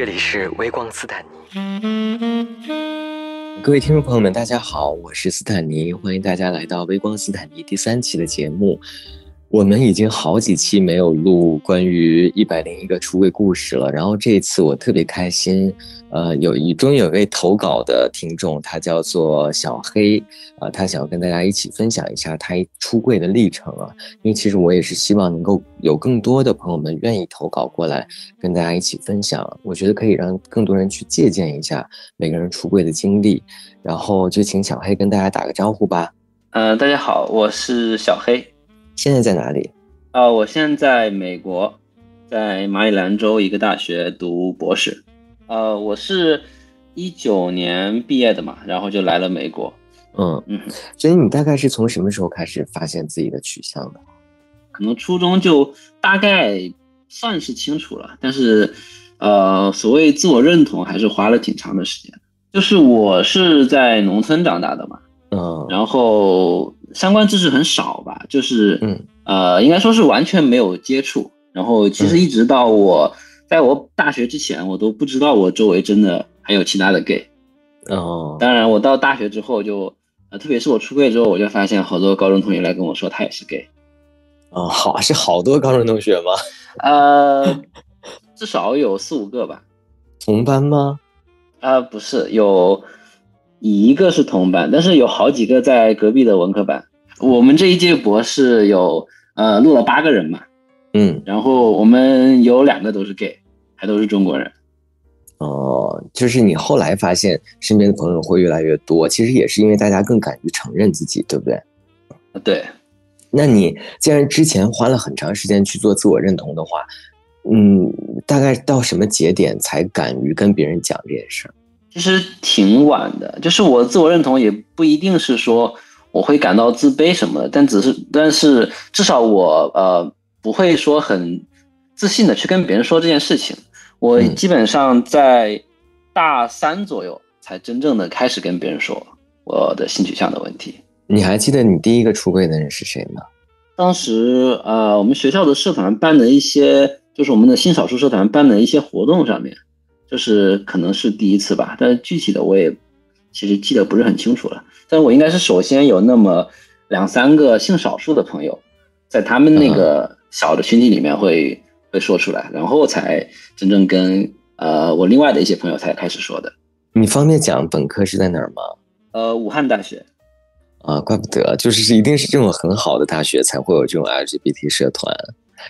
这里是微光斯坦尼。各位听众朋友们，大家好，我是斯坦尼，欢迎大家来到微光斯坦尼第三期的节目。我们已经好几期没有录关于一百零一个出柜故事了，然后这一次我特别开心，呃，有一终于有位投稿的听众，他叫做小黑，啊，他想要跟大家一起分享一下他出柜的历程啊，因为其实我也是希望能够有更多的朋友们愿意投稿过来跟大家一起分享，我觉得可以让更多人去借鉴一下每个人出柜的经历，然后就请小黑跟大家打个招呼吧。呃，大家好，我是小黑。现在在哪里？啊，我现在在美国，在马里兰州一个大学读博士。呃，我是一九年毕业的嘛，然后就来了美国。嗯嗯，所以你大概是从什么时候开始发现自己的取向的？可能初中就大概算是清楚了，但是呃，所谓自我认同还是花了挺长的时间。就是我是在农村长大的嘛。嗯，然后相关知识很少吧，就是嗯呃，应该说是完全没有接触。然后其实一直到我在我大学之前，我都不知道我周围真的还有其他的 gay。哦，当然我到大学之后就呃，特别是我出柜之后，我就发现好多高中同学来跟我说他也是 gay。哦，好是好多高中同学吗？呃，至少有四五个吧。同班吗？呃，不是有。一个是同班，但是有好几个在隔壁的文科班。我们这一届博士有呃录了八个人嘛，嗯，然后我们有两个都是 gay，还都是中国人。哦，就是你后来发现身边的朋友会越来越多，其实也是因为大家更敢于承认自己，对不对？对。那你既然之前花了很长时间去做自我认同的话，嗯，大概到什么节点才敢于跟别人讲这件事儿？其实挺晚的，就是我自我认同也不一定是说我会感到自卑什么的，但只是，但是至少我呃不会说很自信的去跟别人说这件事情。我基本上在大三左右才真正的开始跟别人说我的性取向的问题。你还记得你第一个出柜的人是谁吗？当时呃我们学校的社团办的一些，就是我们的性少数社团办的一些活动上面。就是可能是第一次吧，但是具体的我也其实记得不是很清楚了。但是我应该是首先有那么两三个性少数的朋友，在他们那个小的群体里面会会说出来，然后才真正跟呃我另外的一些朋友才开始说的。你方便讲本科是在哪儿吗？呃，武汉大学。啊，怪不得，就是是一定是这种很好的大学才会有这种 LGBT 社团，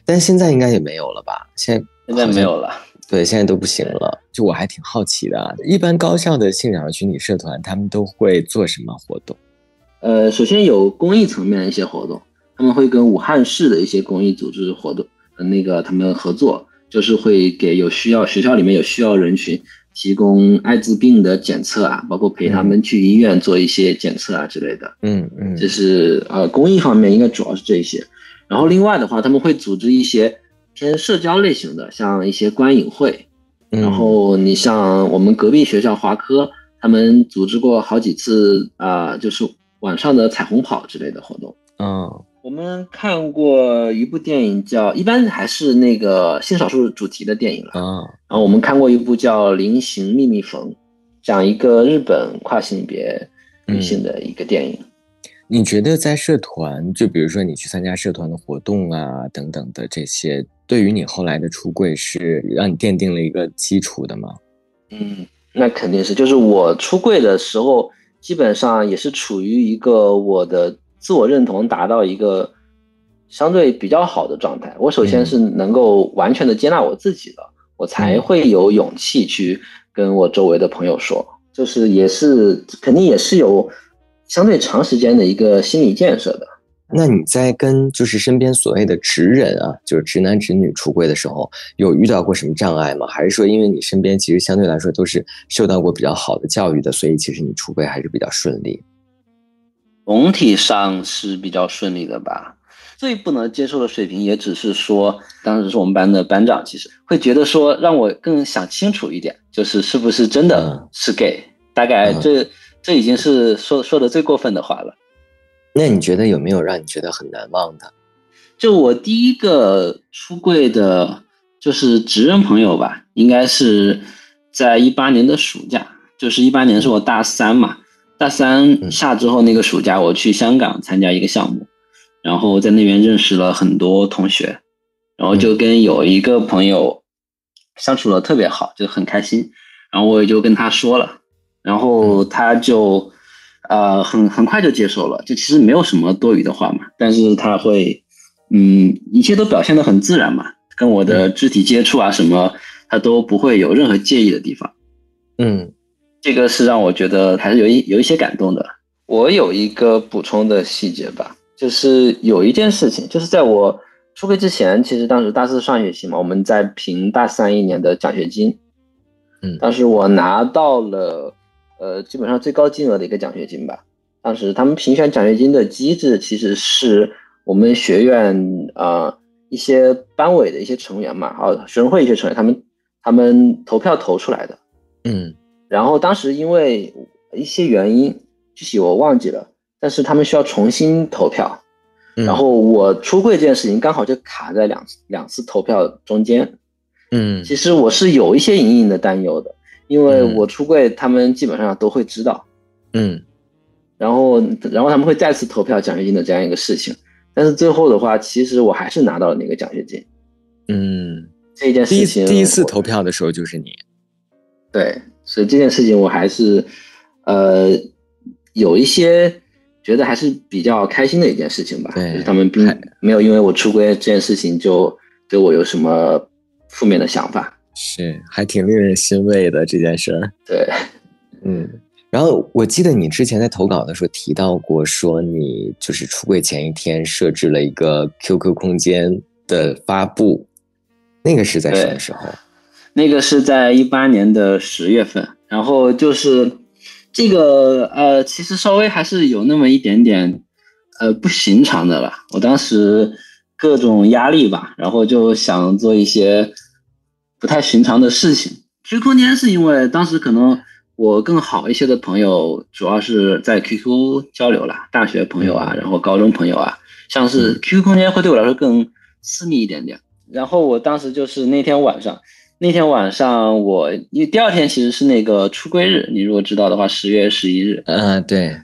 但现在应该也没有了吧？现在现在没有了。对，现在都不行了。就我还挺好奇的，一般高校的性少数群体社团，他们都会做什么活动？呃，首先有公益层面的一些活动，他们会跟武汉市的一些公益组织活动，那个他们合作，就是会给有需要学校里面有需要人群提供艾滋病的检测啊，包括陪他们去医院做一些检测啊之类的。嗯嗯，就是呃公益方面应该主要是这些，然后另外的话，他们会组织一些。偏社交类型的，像一些观影会，然后你像我们隔壁学校华科，他们组织过好几次啊，就是晚上的彩虹跑之类的活动。嗯，我们看过一部电影叫，一般还是那个性少数主题的电影了。嗯，然后我们看过一部叫《菱形秘密缝》，讲一个日本跨性别女性的一个电影。你觉得在社团，就比如说你去参加社团的活动啊等等的这些。对于你后来的出柜是让你奠定了一个基础的吗？嗯，那肯定是。就是我出柜的时候，基本上也是处于一个我的自我认同达到一个相对比较好的状态。我首先是能够完全的接纳我自己的，我才会有勇气去跟我周围的朋友说。就是也是肯定也是有相对长时间的一个心理建设的。那你在跟就是身边所谓的直人啊，就是直男直女出柜的时候，有遇到过什么障碍吗？还是说因为你身边其实相对来说都是受到过比较好的教育的，所以其实你出柜还是比较顺利？总体上是比较顺利的吧。最不能接受的水平也只是说，当时是我们班的班长，其实会觉得说让我更想清楚一点，就是是不是真的是 gay。大概这这已经是说说的最过分的话了。那你觉得有没有让你觉得很难忘的？就我第一个出柜的，就是直人朋友吧，应该是在一八年的暑假，就是一八年是我大三嘛，大三下之后那个暑假，我去香港参加一个项目，然后在那边认识了很多同学，然后就跟有一个朋友相处的特别好，就很开心，然后我也就跟他说了，然后他就呃很很快就接受了，就其实没有什么多余的话嘛，但是他会嗯一切都表现的很自然嘛，跟我的肢体接触啊什么。他都不会有任何介意的地方，嗯，这个是让我觉得还是有一有一些感动的。我有一个补充的细节吧，就是有一件事情，就是在我出柜之前，其实当时大四上学期嘛，我们在评大三一年的奖学金，嗯，当时我拿到了呃基本上最高金额的一个奖学金吧。当时他们评选奖学金的机制其实是我们学院啊一些班委的一些成员嘛，还啊学生会一些成员他们。他们投票投出来的，嗯，然后当时因为一些原因，具体我忘记了，但是他们需要重新投票，嗯然后我出柜这件事情刚好就卡在两两次投票中间，嗯，其实我是有一些隐隐的担忧的，因为我出柜，他们基本上都会知道，嗯，然后然后他们会再次投票奖学金的这样一个事情，但是最后的话，其实我还是拿到了那个奖学金，嗯。这件事情，第一次投票的时候就是你，对，所以这件事情我还是，呃，有一些觉得还是比较开心的一件事情吧。对，他们并没有因为我出柜这件事情就对我有什么负面的想法，是还挺令人欣慰的这件事儿。对，嗯，然后我记得你之前在投稿的时候提到过，说你就是出柜前一天设置了一个 QQ 空间的发布。那个是在什么时候？那个是在一八年的十月份，然后就是这个呃，其实稍微还是有那么一点点呃不寻常的了。我当时各种压力吧，然后就想做一些不太寻常的事情。QQ 空间是因为当时可能我更好一些的朋友，主要是在 QQ 交流啦，大学朋友啊，然后高中朋友啊，像是 QQ 空间会对我来说更私密一点点。然后我当时就是那天晚上，那天晚上我因为第二天其实是那个出柜日，你如果知道的话，十月十一日。嗯，对，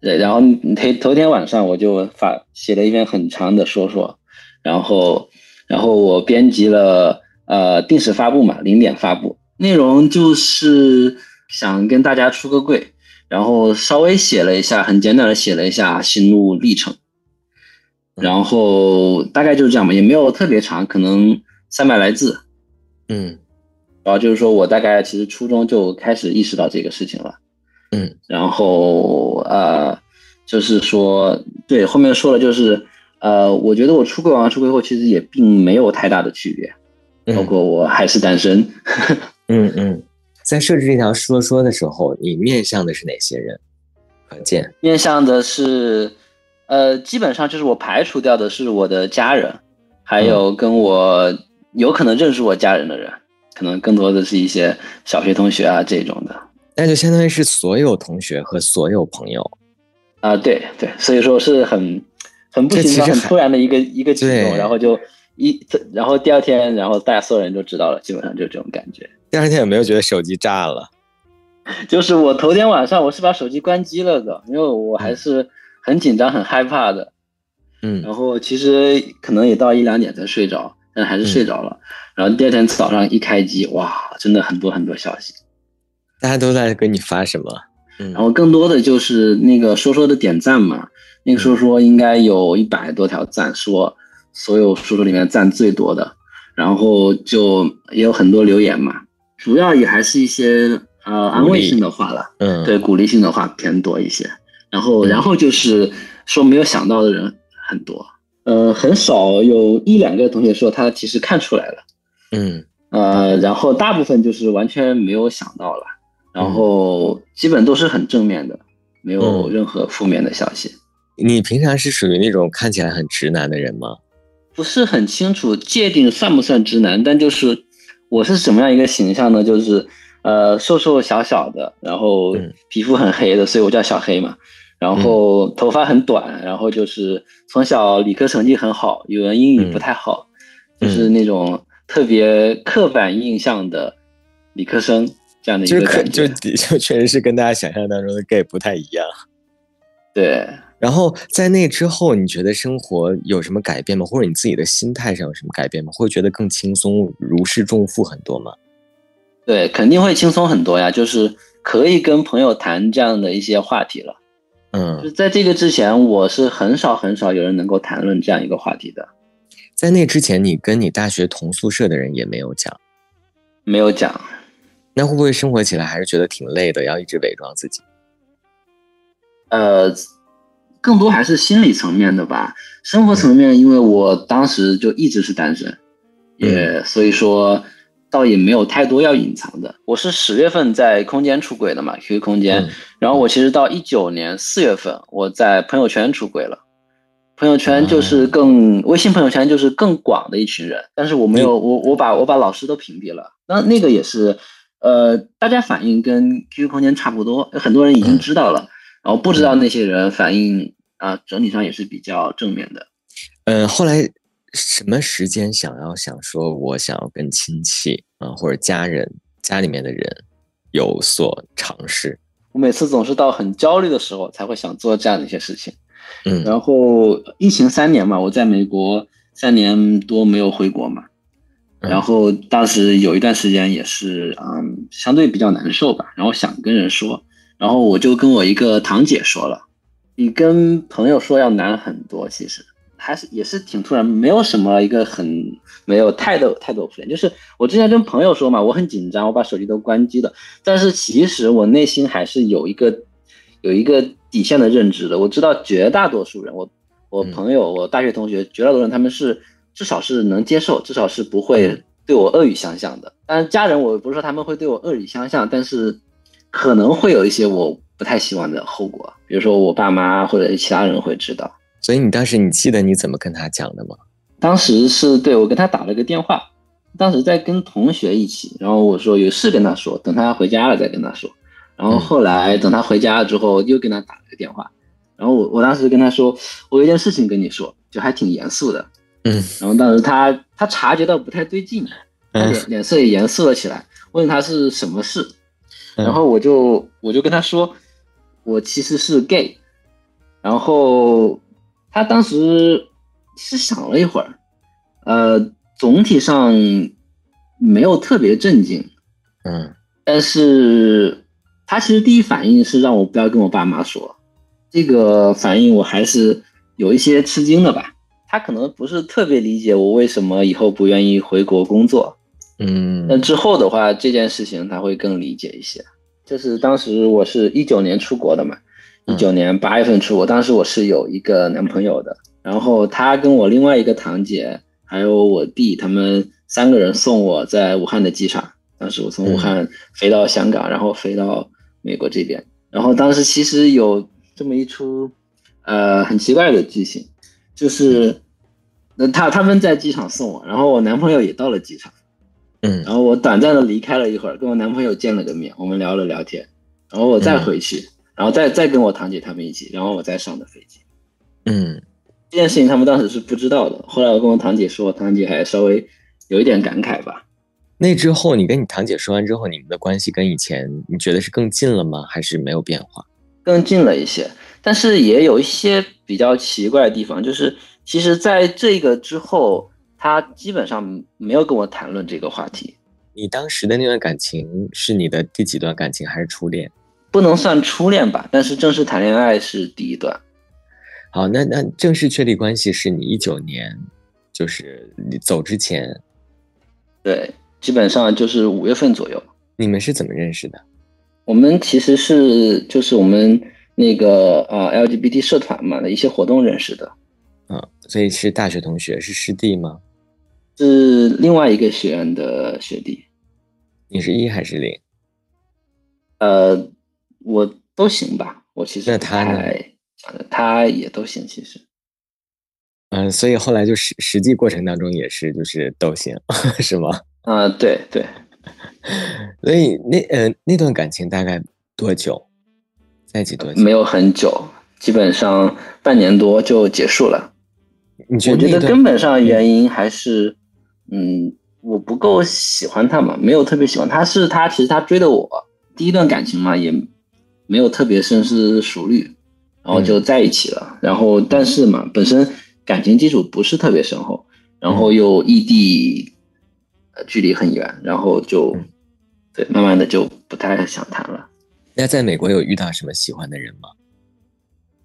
对。然后头头天晚上我就发写了一篇很长的说说，然后然后我编辑了呃定时发布嘛，零点发布，内容就是想跟大家出个柜，然后稍微写了一下，很简短的写了一下心路历程。然后大概就是这样吧，也没有特别长，可能三百来字。嗯，然后就是说我大概其实初中就开始意识到这个事情了。嗯，然后呃，就是说对后面说了，就是呃，我觉得我出柜完出柜后其实也并没有太大的区别，包括我还是单身。嗯嗯，在设置这条说说的时候，你面向的是哪些人？可见面向的是。呃，基本上就是我排除掉的是我的家人，还有跟我有可能认识我家人的人，可能更多的是一些小学同学啊这种的。那就相当于是所有同学和所有朋友。啊，对对，所以说是很很不寻常、很突然的一个一个举动，然后就一，然后第二天，然后大家所有人都知道了，基本上就这种感觉。第二天有没有觉得手机炸了？就是我头天晚上我是把手机关机了的，因为我还是。很紧张，很害怕的，嗯，然后其实可能也到一两点才睡着，但还是睡着了。然后第二天早上一开机，哇，真的很多很多消息，大家都在给你发什么？嗯，然后更多的就是那个说说的点赞嘛，那个说说应该有一百多条赞，说所有叔叔里面赞最多的，然后就也有很多留言嘛，主要也还是一些呃安慰性的话了，嗯，对，鼓励性的话偏多一些。然后，然后就是说没有想到的人很多，呃，很少有一两个同学说他其实看出来了，嗯，呃，然后大部分就是完全没有想到了，然后基本都是很正面的，没有任何负面的消息。你平常是属于那种看起来很直男的人吗？不是很清楚界定算不算直男，但就是我是什么样一个形象呢？就是呃，瘦瘦小小的，然后皮肤很黑的，所以我叫小黑嘛。然后头发很短，然后就是从小理科成绩很好，语文英语不太好，就是那种特别刻板印象的理科生这样的一个感觉。就就确实是跟大家想象当中的 gay 不太一样。对，然后在那之后，你觉得生活有什么改变吗？或者你自己的心态上有什么改变吗？会觉得更轻松、如释重负很多吗？对，肯定会轻松很多呀，就是可以跟朋友谈这样的一些话题了。嗯是，在这个之前，我是很少很少有人能够谈论这样一个话题的，在那之前，你跟你大学同宿舍的人也没有讲，没有讲。那会不会生活起来还是觉得挺累的，要一直伪装自己？呃，更多还是心理层面的吧。生活层面，因为我当时就一直是单身，也所以说倒也没有太多要隐藏的。我是十月份在空间出轨的嘛，QQ 空间。嗯然后我其实到一九年四月份，我在朋友圈出轨了。朋友圈就是更、微信朋友圈就是更广的一群人，但是我没有我我把我把老师都屏蔽了。那那个也是，呃，大家反应跟 QQ 空间差不多，很多人已经知道了，然后不知道那些人反应啊、整体上也是比较正面的。嗯，后来什么时间想要想说，我想要跟亲戚啊、或者家人、家里面的人有所尝试？我每次总是到很焦虑的时候才会想做这样的一些事情。嗯然后疫情三年嘛，我在美国三年多没有回国嘛，嗯然后当时有一段时间也是嗯相对比较难受吧，然后想跟人说，然后我就跟我一个堂姐说了，比跟朋友说要难很多，其实还是也是挺突然，没有什么一个很没有太多太多铺垫，就是我之前跟朋友说嘛，我很紧张，我把手机都关机了，但是其实我内心还是有一个有一个底线的认知的。我知道绝大多数人，我我嗯朋友、我大学同学，绝大多数人他们是至少是能接受，至少是不嗯会对我恶语相向的。当然，家人我不是说他们会对我恶语相向，但是可能会有一些我不太希望的后果，比如说我爸妈或者其他人会知道。所以你当时你记得你怎么跟他讲的吗？当时是对我跟他打了个电话，当时在跟同学一起，然后我说有事跟他说，等他回家了再跟他说。然后后来等他回家了之后，又跟他打了个电话，然后我我当时跟他说，我有一件事情跟你说，就还挺严肃的。嗯然后当时他他察觉到不太对劲，脸脸色也严肃了起来，问他是什么事，嗯然后我就我就跟他说，我其实是 gay，然后他当时是想了一会儿，呃，总体上没有特别震惊，嗯但是他其实第一反应是让我不要跟我爸妈说，这个反应我还是有一些吃惊的吧。他可能不是特别理解我为什么以后不愿意回国工作，嗯那之后的话，这件事情他会更理解一些。就是当时我是一九年出国的嘛，一嗯九年八月份出国，当时我是有一个男朋友的，然后他跟我另外一个堂姐还有我弟，他们三个人送我在武汉的机场。当时我从武汉飞到香港，然后飞到美国这边。然后当时其实有这么一出，呃，很奇怪的剧情，就是，那他他们在机场送我，然后我男朋友也到了机场。嗯然后我短暂的离开了一会儿，跟我男朋友见了个面，我们聊了聊天，然后我再回去，然后再再跟我堂姐他们一起，然后我再上的飞机。嗯这件事情他们当时是不知道的，后来我跟我堂姐说，堂姐还稍微有一点感慨吧。那之后，你跟你堂姐说完之后，你们的关系跟以前你觉得是更近了吗？还是没有变化？更近了一些，但是也有一些比较奇怪的地方，就是其实在这个之后，他基本上没有跟我谈论这个话题，你当时的那段感情是你的第几段感情，还是初恋？不能算初恋吧，但是正式谈恋爱是第一段。好，那那正式确立关系是你一九年，就是你走之前，对，基本上就是五月份左右。你们是怎么认识的？我们其实是就是我们那个呃 LGBT 社团嘛的一些活动认识的，啊，所以是大学同学，是师弟吗？是另外一个学院的学弟。你是一还是零？呃，我都行吧，我其实那他呢太，他也都行，其实。嗯、所以后来就实实际过程当中也是就是都行，是吗？啊、对对，所以那呃那段感情大概多久？在一起多久？没有很久，基本上半年多就结束了。你觉我觉得根本上原因还是，嗯，我不够喜欢他嘛，没有特别喜欢他，是他其实他追的我第一段感情嘛，也没有特别深思熟虑，然后就在一起了。然后但是嘛，本身感情基础不是特别深厚，然后又异地，呃，距离很远，然后就对，慢慢的就不太想谈了。那在美国有遇到什么喜欢的人吗？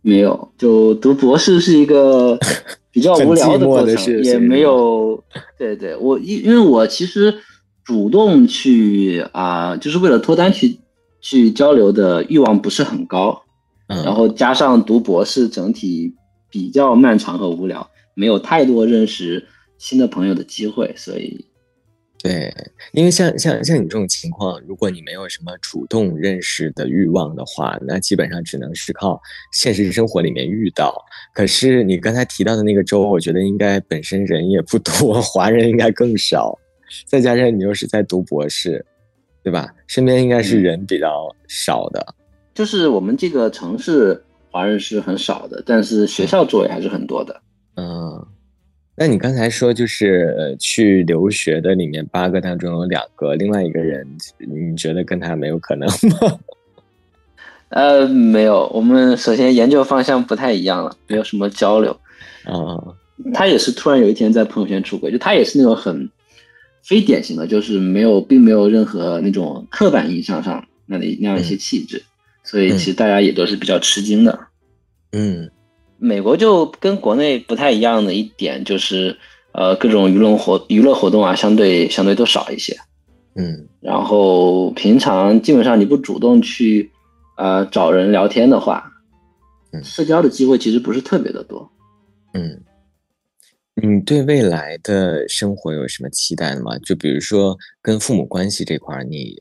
没有，就读博士是一个 比较无聊的过程，也没有。对对，我因因为我其实主动去啊，就是为了脱单去去交流的欲望不是很高，然后加上读博士整体比较漫长和无聊，没有太多认识新的朋友的机会，所以。对，因为像像像你这种情况，如果你没有什么主动认识的欲望的话，那基本上只能是靠现实生活里面遇到。可是你刚才提到的那个州，我觉得应该本身人也不多，华人应该更少，再加上你又是在读博士，对吧？身边应该是人比较少的。就是我们这个城市华人是很少的，但是学校周围还是很多的。嗯。那你刚才说就是去留学的里面八个当中有两个，另外一个人你觉得跟他没有可能吗？呃，没有，我们首先研究方向不太一样了，没有什么交流。啊，他也是突然有一天在朋友圈出轨，就他也是那种很非典型的，就是没有，并没有任何那种刻板印象上那里那样一些气质，所以其实大家也都是比较吃惊的。嗯。美国就跟国内不太一样的一点就是，呃，各种娱乐活娱乐活动啊，相对相对都少一些，嗯，然后平常基本上你不主动去，呃，找人聊天的话，嗯，社交的机会其实不是特别的多，嗯，你对未来的生活有什么期待吗？就比如说跟父母关系这块，你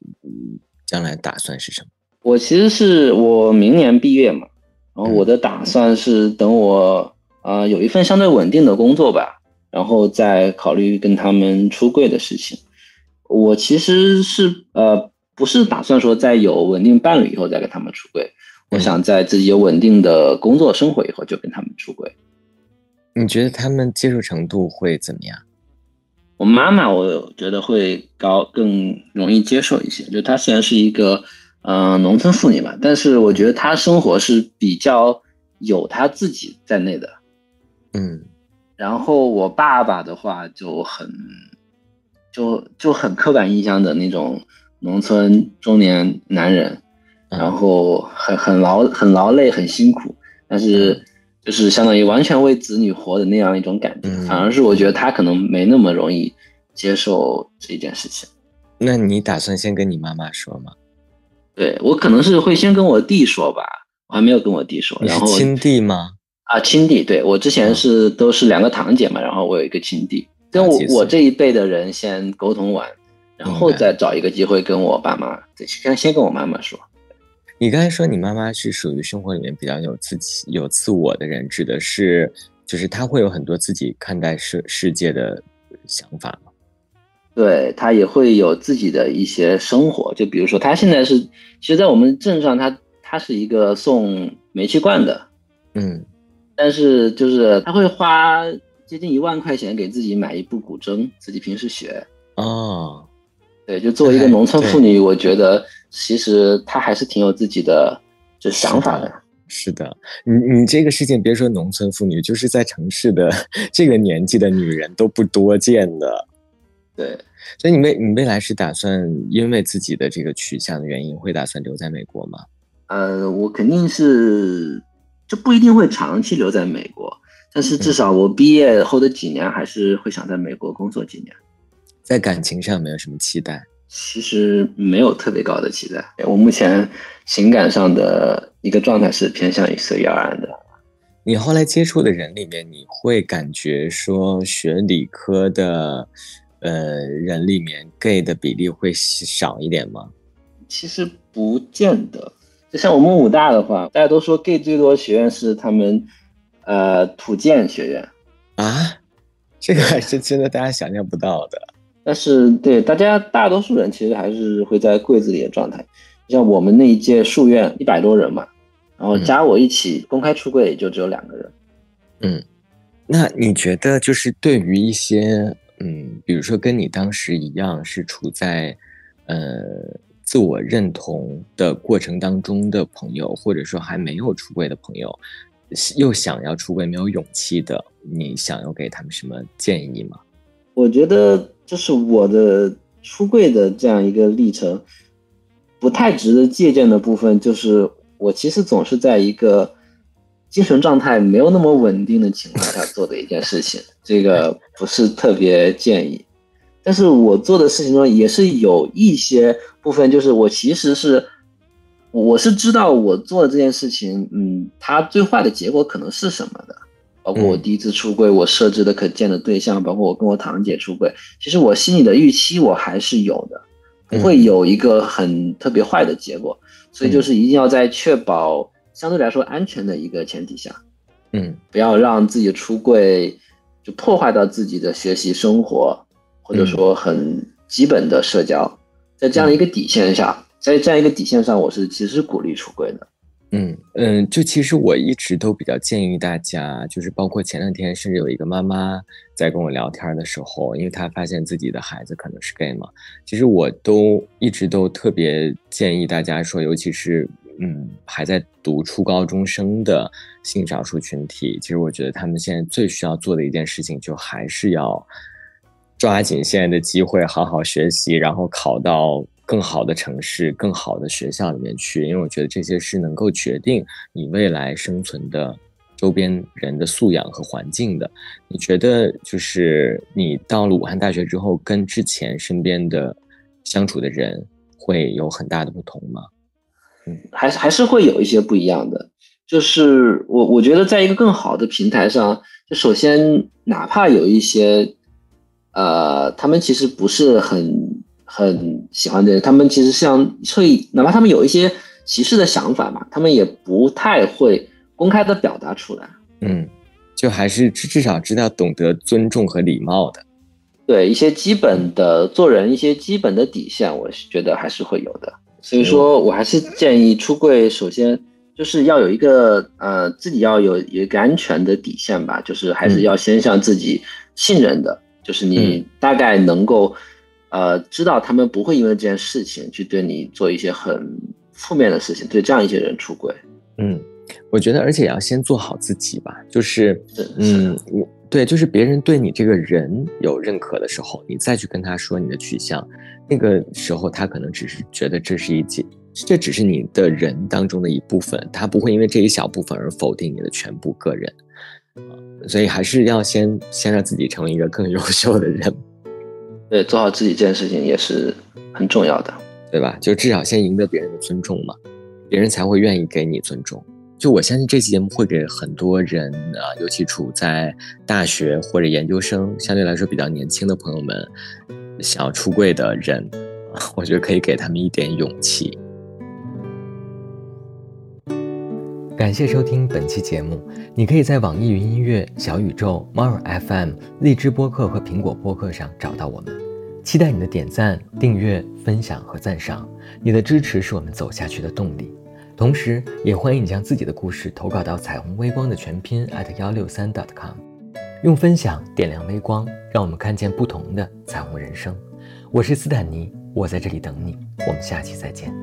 将来打算是什么？我其实是我明年毕业嘛。然后我的打算是等我啊有一份相对稳定的工作吧，然后再考虑跟他们出柜的事情。我其实是呃不是打算说在有稳定伴侣以后再跟他们出柜，我想在自己有稳定的工作生活以后就跟他们出柜。你觉得他们接受程度会怎么样？我妈妈我觉得会高，更容易接受一些。就她虽然是一个。嗯，农村妇女嘛，但是我觉得她生活是比较有她自己在内的，嗯，然后我爸爸的话就很，就就很刻板印象的那种农村中年男人，然后很很劳很劳累很辛苦，但是就是相当于完全为子女活的那样一种感觉，反而是我觉得他可能没那么容易接受这件事情。那你打算先跟你妈妈说吗？对我可能是会先跟我弟说吧，我还没有跟我弟说。然后亲弟吗？啊，亲弟。对我之前是都是两个堂姐嘛，然后我有一个亲弟，跟我我这一辈的人先沟通完，然后再找一个机会跟我爸妈，先先跟我妈妈说。你刚才说你妈妈是属于生活里面比较有自己有自我的人，指的是就是她会有很多自己看待世世界的想法吗？对他也会有自己的一些生活，就比如说他现在是，其实，在我们镇上，他他是一个送煤气罐的，嗯，但是就是他会花接近一万块钱给自己买一部古筝，自己平时学。哦，对，就作为一个农村妇女，我觉得其实她还是挺有自己的就想法的。是的，你你这个事情别说农村妇女，就是在城市的 这个年纪的女人都不多见的。对。所以你未你未来是打算因为自己的这个取向的原因，会打算留在美国吗？呃，我肯定是就不一定会长期留在美国，但是至少我毕业后的几年还是会想在美国工作几年。在感情上没有什么期待？其实没有特别高的期待。我目前情感上的一个状态是偏向于随遇而安的。你后来接触的人里面，你会感觉说学理科的？呃，人里面 gay 的比例会少一点吗？其实不见得。就像我们武大的话，大家都说 gay 最多学院是他们呃土建学院啊，这个还是真的大家想象不到的。但是对大家大多数人其实还是会在柜子里的状态。像我们那一届数院一百多人嘛，然后加我一起公开出柜也就只有两个人。嗯，那你觉得就是对于一些。嗯，比如说跟你当时一样是处在呃自我认同的过程当中的朋友，或者说还没有出柜的朋友，又想要出柜没有勇气的，你想要给他们什么建议吗？我觉得就是我的出柜的这样一个历程，不太值得借鉴的部分，就是我其实总是在一个。精神状态没有那么稳定的情况下做的一件事情，这个不是特别建议。但是我做的事情中也是有一些部分，就是我其实是，我是知道我做的这件事情，嗯，它最坏的结果可能是什么的。包括我第一次出柜，我设置的可见的对象，包括我跟我堂姐出柜，其实我心里的预期我还是有的，不会有一个很特别坏的结果。所以就是一定要在确保。相对来说安全的一个前提下，嗯，不要让自己出柜就破坏到自己的学习生活，或者说很基本的社交，在这样一个底线下，在这样一个底线上，我是其实鼓励出柜的。嗯嗯，就其实我一直都比较建议大家，就是包括前两天，甚至有一个妈妈在跟我聊天的时候，因为她发现自己的孩子可能是 gay 嘛，其实我都一直都特别建议大家说，尤其是。嗯，还在读初高中生的性少数群体，其实我觉得他们现在最需要做的一件事情，就还是要抓紧现在的机会，好好学习，然后考到更好的城市、更好的学校里面去。因为我觉得这些是能够决定你未来生存的周边人的素养和环境的。你觉得，就是你到了武汉大学之后，跟之前身边的相处的人会有很大的不同吗？还是还是会有一些不一样的，就是我我觉得在一个更好的平台上，就首先哪怕有一些，呃，他们其实不是很很喜欢的人，他们其实像会，哪怕他们有一些歧视的想法嘛，他们也不太会公开的表达出来。嗯，就还是至至少知道懂得尊重和礼貌的，对一些基本的做人一些基本的底线，我是觉得还是会有的。所以说我还是建议出柜，首先就是要有一个呃自己要有一个安全的底线吧，就是还是要先向自己信任的，就是你大概能够呃知道他们不会因为这件事情去对你做一些很负面的事情，对这样一些人出轨。嗯，我觉得而且也要先做好自己吧，就是嗯我。对，就是别人对你这个人有认可的时候，你再去跟他说你的取向，那个时候他可能只是觉得这是一件，这只是你的人当中的一部分，他不会因为这一小部分而否定你的全部个人。所以还是要先先让自己成为一个更优秀的人。对，做好自己这件事情也是很重要的，对吧？就至少先赢得别人的尊重嘛，别人才会愿意给你尊重。就我相信这期节目会给很多人啊，尤其处在大学或者研究生，相对来说比较年轻的朋友们，想要出柜的人，我觉得可以给他们一点勇气。感谢收听本期节目，你可以在网易云音乐、小宇宙、猫耳 FM、荔枝播客和苹果播客上找到我们。期待你的点赞、订阅、分享和赞赏，你的支持是我们走下去的动力。同时，也欢迎你将自己的故事投稿到彩虹微光的全拼 at 幺六三 dot com，用分享点亮微光，让我们看见不同的彩虹人生。我是斯坦尼，我在这里等你，我们下期再见。